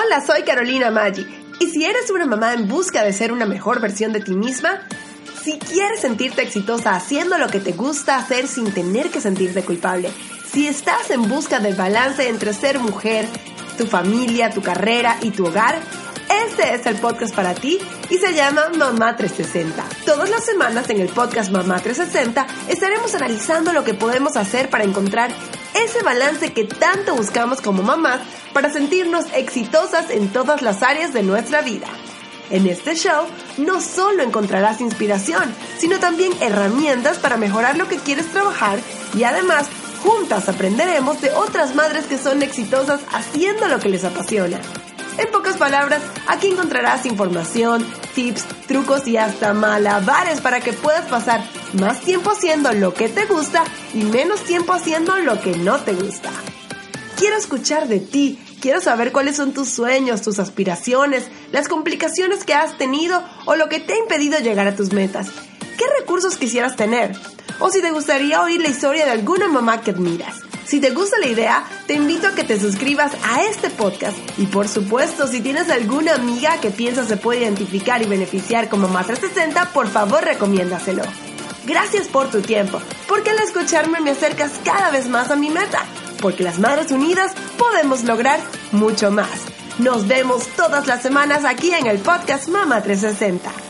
Hola, soy Carolina Maggi. Y si eres una mamá en busca de ser una mejor versión de ti misma, si quieres sentirte exitosa haciendo lo que te gusta hacer sin tener que sentirte culpable, si estás en busca del balance entre ser mujer, tu familia, tu carrera y tu hogar, este es el podcast para ti y se llama Mamá 360. Todas las semanas en el podcast Mamá 360 estaremos analizando lo que podemos hacer para encontrar ese balance que tanto buscamos como mamás para sentirnos exitosas en todas las áreas de nuestra vida. En este show no solo encontrarás inspiración, sino también herramientas para mejorar lo que quieres trabajar y además juntas aprenderemos de otras madres que son exitosas haciendo lo que les apasiona. En pocas palabras, aquí encontrarás información, tips, trucos y hasta malabares para que puedas pasar más tiempo haciendo lo que te gusta y menos tiempo haciendo lo que no te gusta. Quiero escuchar de ti, quiero saber cuáles son tus sueños, tus aspiraciones, las complicaciones que has tenido o lo que te ha impedido llegar a tus metas. ¿Qué recursos quisieras tener? O si te gustaría oír la historia de alguna mamá que admiras. Si te gusta la idea, te invito a que te suscribas a este podcast y por supuesto, si tienes alguna amiga que piensas se puede identificar y beneficiar como Mamá 360, por favor recomiéndaselo. Gracias por tu tiempo, porque al escucharme me acercas cada vez más a mi meta, porque las Madres Unidas podemos lograr mucho más. Nos vemos todas las semanas aquí en el podcast Mamá 360.